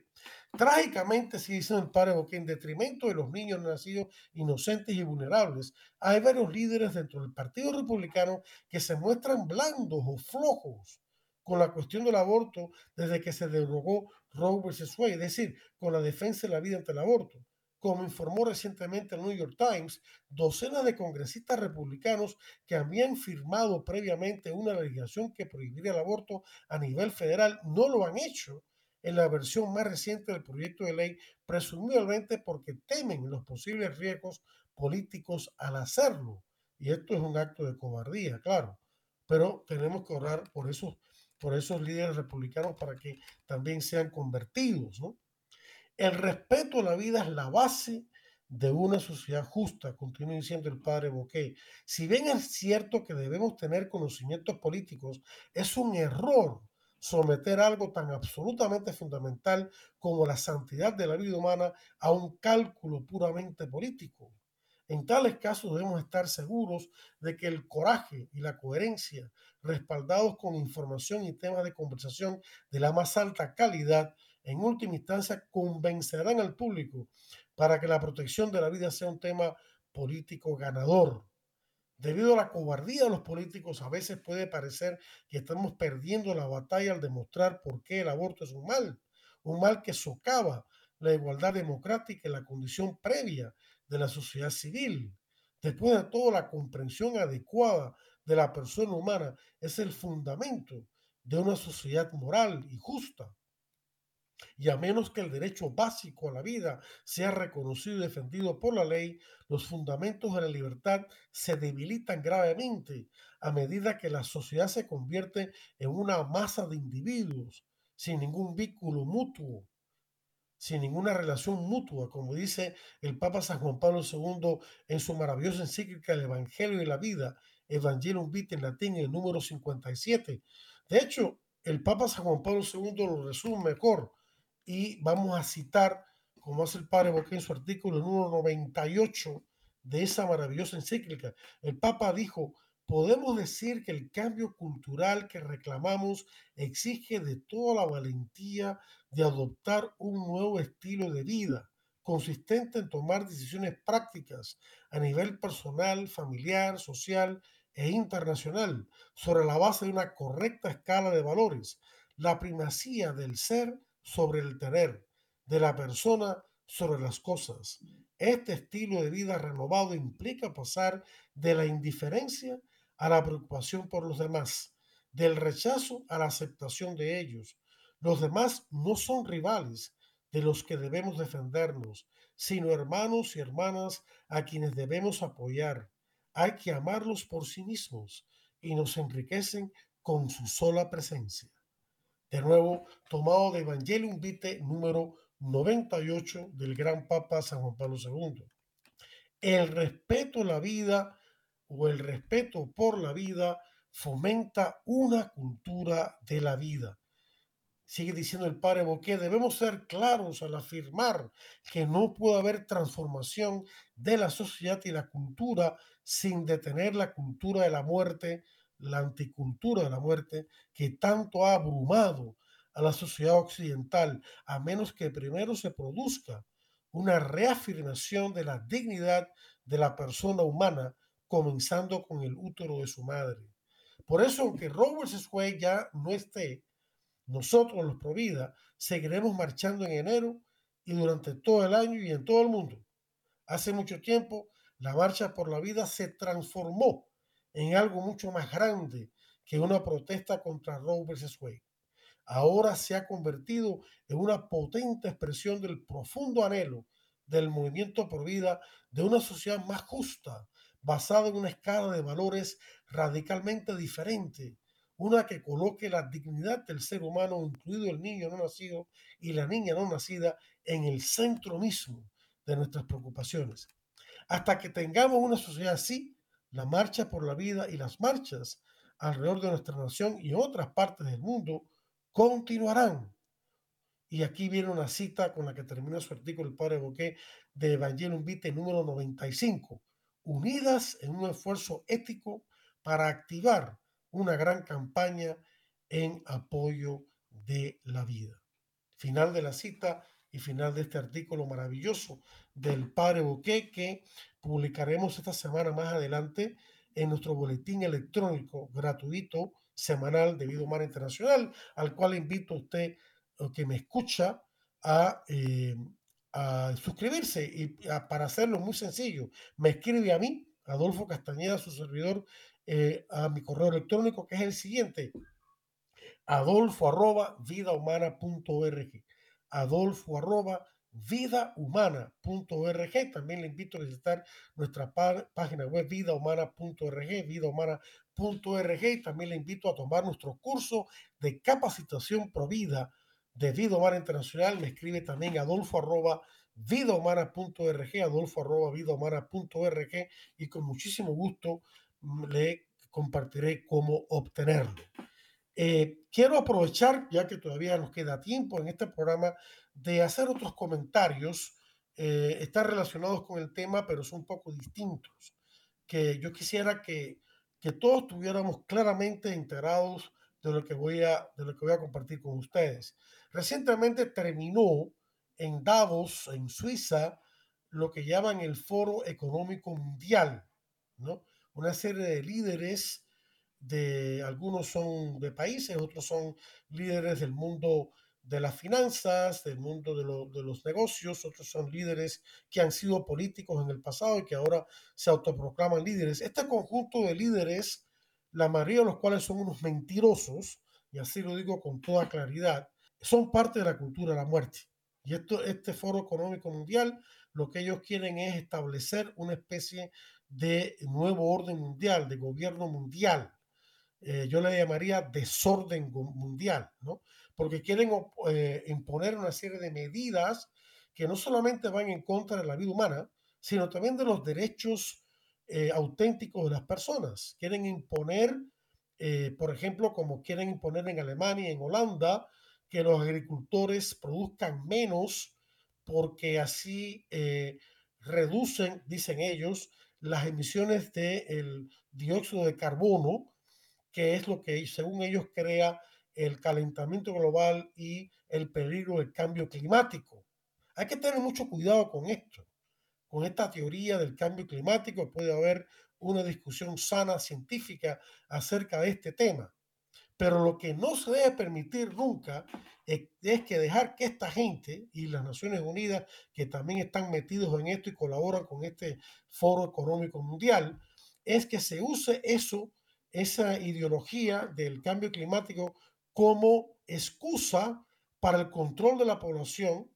Trágicamente, si dice el padre que en detrimento de los niños nacidos inocentes y vulnerables, hay varios líderes dentro del Partido Republicano que se muestran blandos o flojos con la cuestión del aborto desde que se derogó Roe vs. Wade, es decir, con la defensa de la vida ante el aborto. Como informó recientemente el New York Times, docenas de congresistas republicanos que habían firmado previamente una legislación que prohibiría el aborto a nivel federal no lo han hecho en la versión más reciente del proyecto de ley, presumiblemente porque temen los posibles riesgos políticos al hacerlo. Y esto es un acto de cobardía, claro. Pero tenemos que orar por esos por esos líderes republicanos para que también sean convertidos. El respeto a la vida es la base de una sociedad justa, continúa diciendo el padre Boquet. Si bien es cierto que debemos tener conocimientos políticos, es un error someter algo tan absolutamente fundamental como la santidad de la vida humana a un cálculo puramente político. En tales casos debemos estar seguros de que el coraje y la coherencia, respaldados con información y temas de conversación de la más alta calidad, en última instancia convencerán al público para que la protección de la vida sea un tema político ganador. Debido a la cobardía de los políticos, a veces puede parecer que estamos perdiendo la batalla al demostrar por qué el aborto es un mal, un mal que socava la igualdad democrática y la condición previa de la sociedad civil. Después de todo, la comprensión adecuada de la persona humana es el fundamento de una sociedad moral y justa. Y a menos que el derecho básico a la vida sea reconocido y defendido por la ley, los fundamentos de la libertad se debilitan gravemente a medida que la sociedad se convierte en una masa de individuos sin ningún vínculo mutuo sin ninguna relación mutua, como dice el Papa San Juan Pablo II en su maravillosa encíclica El Evangelio y la Vida, Evangelium Vitae en latín, el número 57. De hecho, el Papa San Juan Pablo II lo resume mejor y vamos a citar, como hace el Padre Boqué en su artículo número 98 de esa maravillosa encíclica. El Papa dijo, podemos decir que el cambio cultural que reclamamos exige de toda la valentía de adoptar un nuevo estilo de vida consistente en tomar decisiones prácticas a nivel personal, familiar, social e internacional sobre la base de una correcta escala de valores, la primacía del ser sobre el tener, de la persona sobre las cosas. Este estilo de vida renovado implica pasar de la indiferencia a la preocupación por los demás, del rechazo a la aceptación de ellos. Los demás no son rivales de los que debemos defendernos, sino hermanos y hermanas a quienes debemos apoyar. Hay que amarlos por sí mismos y nos enriquecen con su sola presencia. De nuevo, tomado de Evangelium Vitae número 98 del gran Papa San Juan Pablo II. El respeto a la vida o el respeto por la vida fomenta una cultura de la vida. sigue diciendo el padre Boquet, debemos ser claros al afirmar que no puede haber transformación de la sociedad y la cultura sin detener la cultura de la muerte, la anticultura de la muerte, que tanto ha abrumado a la sociedad occidental, a menos que primero se produzca una reafirmación de la dignidad de la persona humana, comenzando con el útero de su madre. Por eso, aunque Roe vs. Wade ya no esté, nosotros los Provida seguiremos marchando en enero y durante todo el año y en todo el mundo. Hace mucho tiempo, la marcha por la vida se transformó en algo mucho más grande que una protesta contra Roe vs. Wade. Ahora se ha convertido en una potente expresión del profundo anhelo del movimiento por vida de una sociedad más justa, basada en una escala de valores radicalmente diferente, una que coloque la dignidad del ser humano, incluido el niño no nacido y la niña no nacida, en el centro mismo de nuestras preocupaciones. Hasta que tengamos una sociedad así, la marcha por la vida y las marchas alrededor de nuestra nación y otras partes del mundo continuarán. Y aquí viene una cita con la que termina su artículo el padre Boquet de Evangelium Vitae número 95, unidas en un esfuerzo ético para activar una gran campaña en apoyo de la vida. Final de la cita y final de este artículo maravilloso del padre Boquet que publicaremos esta semana más adelante en nuestro boletín electrónico gratuito semanal de Vida Humana Internacional, al cual invito a usted que me escucha a, eh, a suscribirse y para hacerlo muy sencillo, me escribe a mí, Adolfo Castañeda, su servidor, eh, a mi correo electrónico que es el siguiente, adolfo arroba vidahumana.org, adolfo arroba vidahumana.org. También le invito a visitar nuestra página web vidahumana.org, vidahumana.org. Y también le invito a tomar nuestro curso de capacitación provida de Vida Humana Internacional. Me escribe también adolfo arroba vidahumana.org, adolfo arroba vidahumana.org y con muchísimo gusto le compartiré cómo obtenerlo. Eh, quiero aprovechar, ya que todavía nos queda tiempo en este programa, de hacer otros comentarios. Eh, están relacionados con el tema, pero son un poco distintos. Que yo quisiera que, que todos tuviéramos claramente enterados de lo, que voy a, de lo que voy a compartir con ustedes. Recientemente terminó en Davos, en Suiza, lo que llaman el Foro Económico Mundial, ¿no? una serie de líderes, de algunos son de países, otros son líderes del mundo de las finanzas, del mundo de, los negocios, otros son líderes que han sido políticos en el pasado y que ahora se autoproclaman líderes. Este conjunto de líderes, la mayoría de los cuales son unos mentirosos, y así lo digo con toda claridad, son parte de la cultura de la muerte. Y esto, este foro económico mundial, lo que ellos quieren es establecer una especie de nuevo orden mundial, de gobierno mundial. Eh, yo le llamaría desorden mundial, ¿no? Porque quieren eh, imponer una serie de medidas que no solamente van en contra de la vida humana, sino también de los derechos eh, auténticos de las personas. Quieren imponer, por ejemplo, como quieren imponer en Alemania, en Holanda, que los agricultores produzcan menos porque así reducen, dicen ellos, las emisiones del dióxido de carbono, que es lo que según ellos crea el calentamiento global y el peligro del cambio climático. Hay que tener mucho cuidado con esto, con esta teoría del cambio climático. Puede haber una discusión sana científica acerca de este tema. Pero lo que no se debe permitir nunca es, que dejar que esta gente y las Naciones Unidas, que también están metidos en esto y colaboran con este foro económico mundial, es que se use eso, esa ideología del cambio climático como excusa para el control de la población,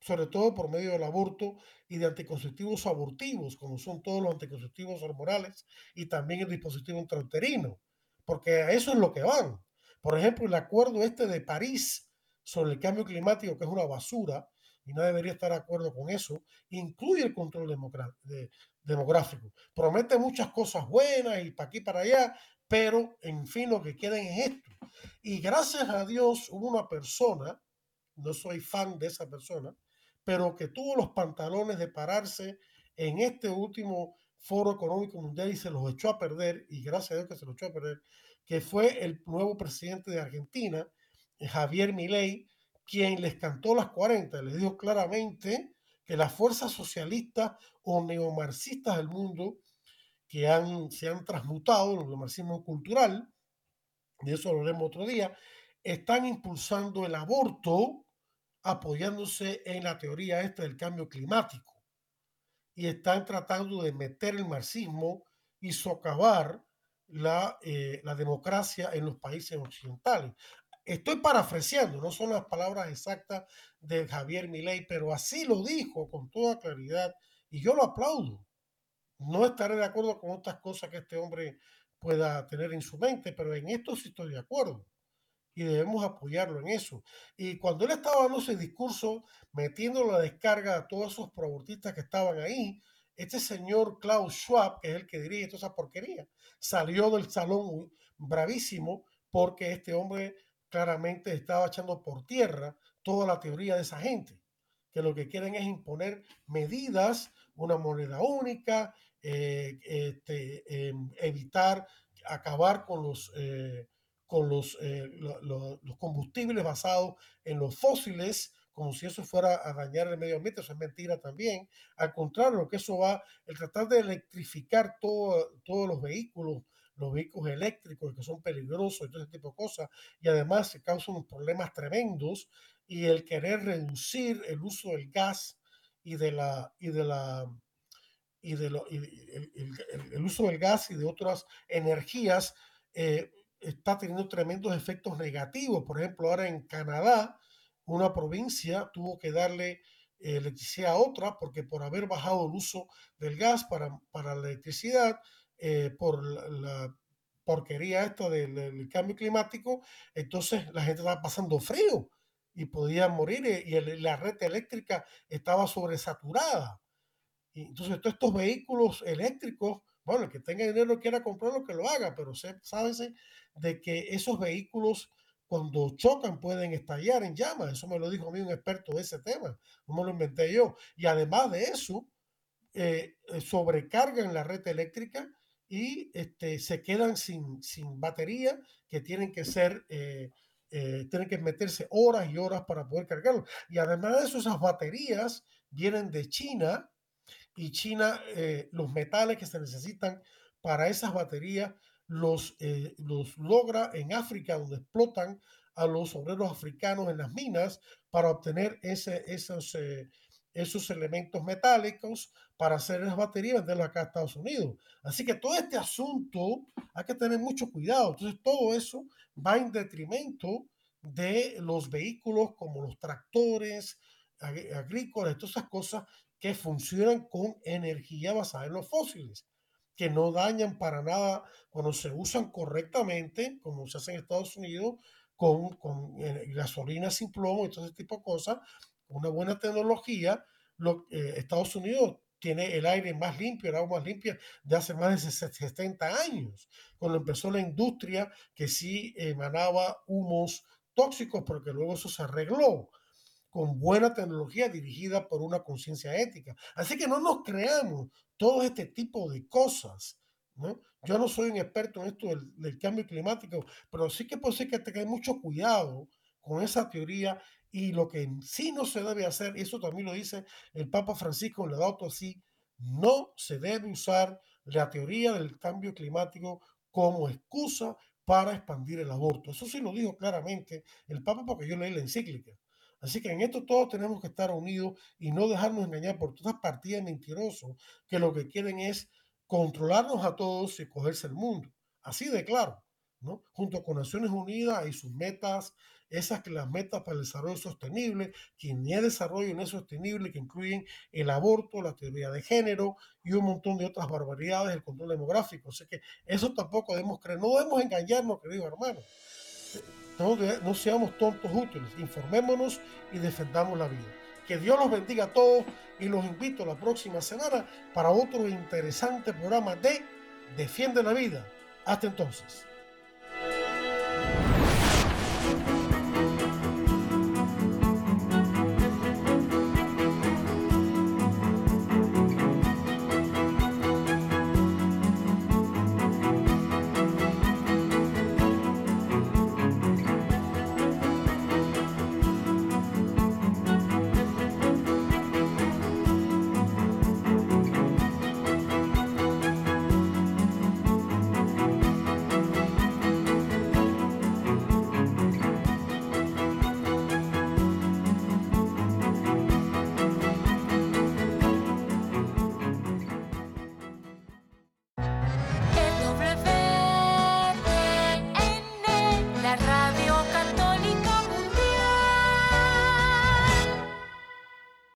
sobre todo por medio del aborto y de anticonceptivos abortivos, como son todos los anticonceptivos hormonales y también el dispositivo intrauterino porque a eso es lo que van. Por ejemplo, el acuerdo este de París sobre el cambio climático, que es una basura, y no debería estar de acuerdo con eso, incluye el control demográfico. Promete muchas cosas buenas y para aquí para allá, pero en fin lo que quieren es esto. Y gracias a Dios hubo una persona, no soy fan de esa persona, pero que tuvo los pantalones de pararse en este último foro económico mundial y se los echó a perder, y gracias a Dios que se los echó a perder, que fue el nuevo presidente de Argentina, Javier Milei, quien les cantó las 40, les dijo claramente que las fuerzas socialistas o neomarxistas del mundo que han, se han transmutado en el marxismo cultural, y eso lo haremos otro día, están impulsando el aborto apoyándose en la teoría esta del cambio climático y están tratando de meter el marxismo y socavar la, eh, la democracia en los países occidentales. Estoy parafraseando, no son las palabras exactas de Javier Milei, pero así lo dijo con toda claridad y yo lo aplaudo. No estaré de acuerdo con otras cosas que este hombre pueda tener en su mente, pero en esto sí estoy de acuerdo y debemos apoyarlo en eso. Y cuando él estaba dando ese discurso, metiendo la descarga a todos esos proabortistas que estaban ahí, este señor Klaus Schwab, que es el que dirige toda esa porquería, salió del salón bravísimo porque este hombre claramente estaba echando por tierra toda la teoría de esa gente, que lo que quieren es imponer medidas, una moneda única, eh, este, em, evitar acabar con los, eh, con los, eh, los combustibles basados en los fósiles, como si eso fuera a dañar el medio ambiente, eso es mentira también. Al contrario, lo que eso va, el tratar de electrificar todo, todos los vehículos los vehículos eléctricos que son peligrosos y todo ese tipo de cosas, y además se causan problemas tremendos, y el querer reducir el uso del gas y de la, y de la, y de lo, el, uso del gas y de otras energías eh, está teniendo tremendos efectos negativos. Por ejemplo, ahora en Canadá, una provincia tuvo que darle eh, electricidad a otra porque por haber bajado el uso del gas para, para la electricidad, eh, por la, porquería esto del, cambio climático, entonces la gente estaba pasando frío y podía morir eh, y la red eléctrica estaba sobresaturada. Y entonces todos estos vehículos eléctricos, bueno, el que tenga dinero quiera comprarlo, que lo haga, pero sábese de que esos vehículos cuando chocan pueden estallar en llamas. Eso me lo dijo a mí un experto de ese tema, no me lo inventé yo. Y además de eso, eh, sobrecargan la red eléctrica y este, se quedan sin, sin batería que tienen que ser, eh, eh, tienen que meterse horas y horas para poder cargarlo. Y además de eso, esas baterías vienen de China y China, eh, los metales que se necesitan para esas baterías los, los logra en África, donde explotan a los obreros africanos en las minas para obtener ese, esos, esos elementos metálicos para hacer las baterías y venderlas acá a Estados Unidos. Así que todo este asunto hay que tener mucho cuidado. Entonces todo eso va en detrimento de los vehículos como los tractores agrícolas, todas esas cosas que funcionan con energía basada en los fósiles, que no dañan para nada cuando se usan correctamente, como se hace en Estados Unidos, con, con eh, gasolina sin plomo y todo ese tipo de cosas, una buena tecnología, lo, eh, Estados Unidos tiene el aire más limpio, el agua más limpia de hace más de 70 años, cuando empezó la industria que sí emanaba humos tóxicos, porque luego eso se arregló con buena tecnología dirigida por una conciencia ética. Así que no nos creamos todo este tipo de cosas. ¿no? Yo no soy un experto en esto del, del cambio climático, pero sí que puedo decir que hay mucho cuidado con esa teoría y lo que sí no se debe hacer, eso también lo dice el Papa Francisco en Laudato así, no se debe usar la teoría del cambio climático como excusa para expandir el aborto. Eso sí lo dijo claramente el Papa porque yo leí la encíclica. Así que en esto todos tenemos que estar unidos y no dejarnos engañar por todas partidas mentirosos que lo que quieren es controlarnos a todos y cogerse el mundo. Así de claro, ¿no? Junto con Naciones Unidas y sus metas esas que las metas para el desarrollo sostenible, que ni es desarrollo no es sostenible, que incluyen el aborto, la teoría de género y un montón de otras barbaridades, el control demográfico. Así que eso tampoco debemos creer, no debemos engañarnos, queridos hermanos. No, seamos tontos útiles, informémonos y defendamos la vida. Que Dios los bendiga a todos y los invito la próxima semana para otro interesante programa de Defiende la Vida. Hasta entonces.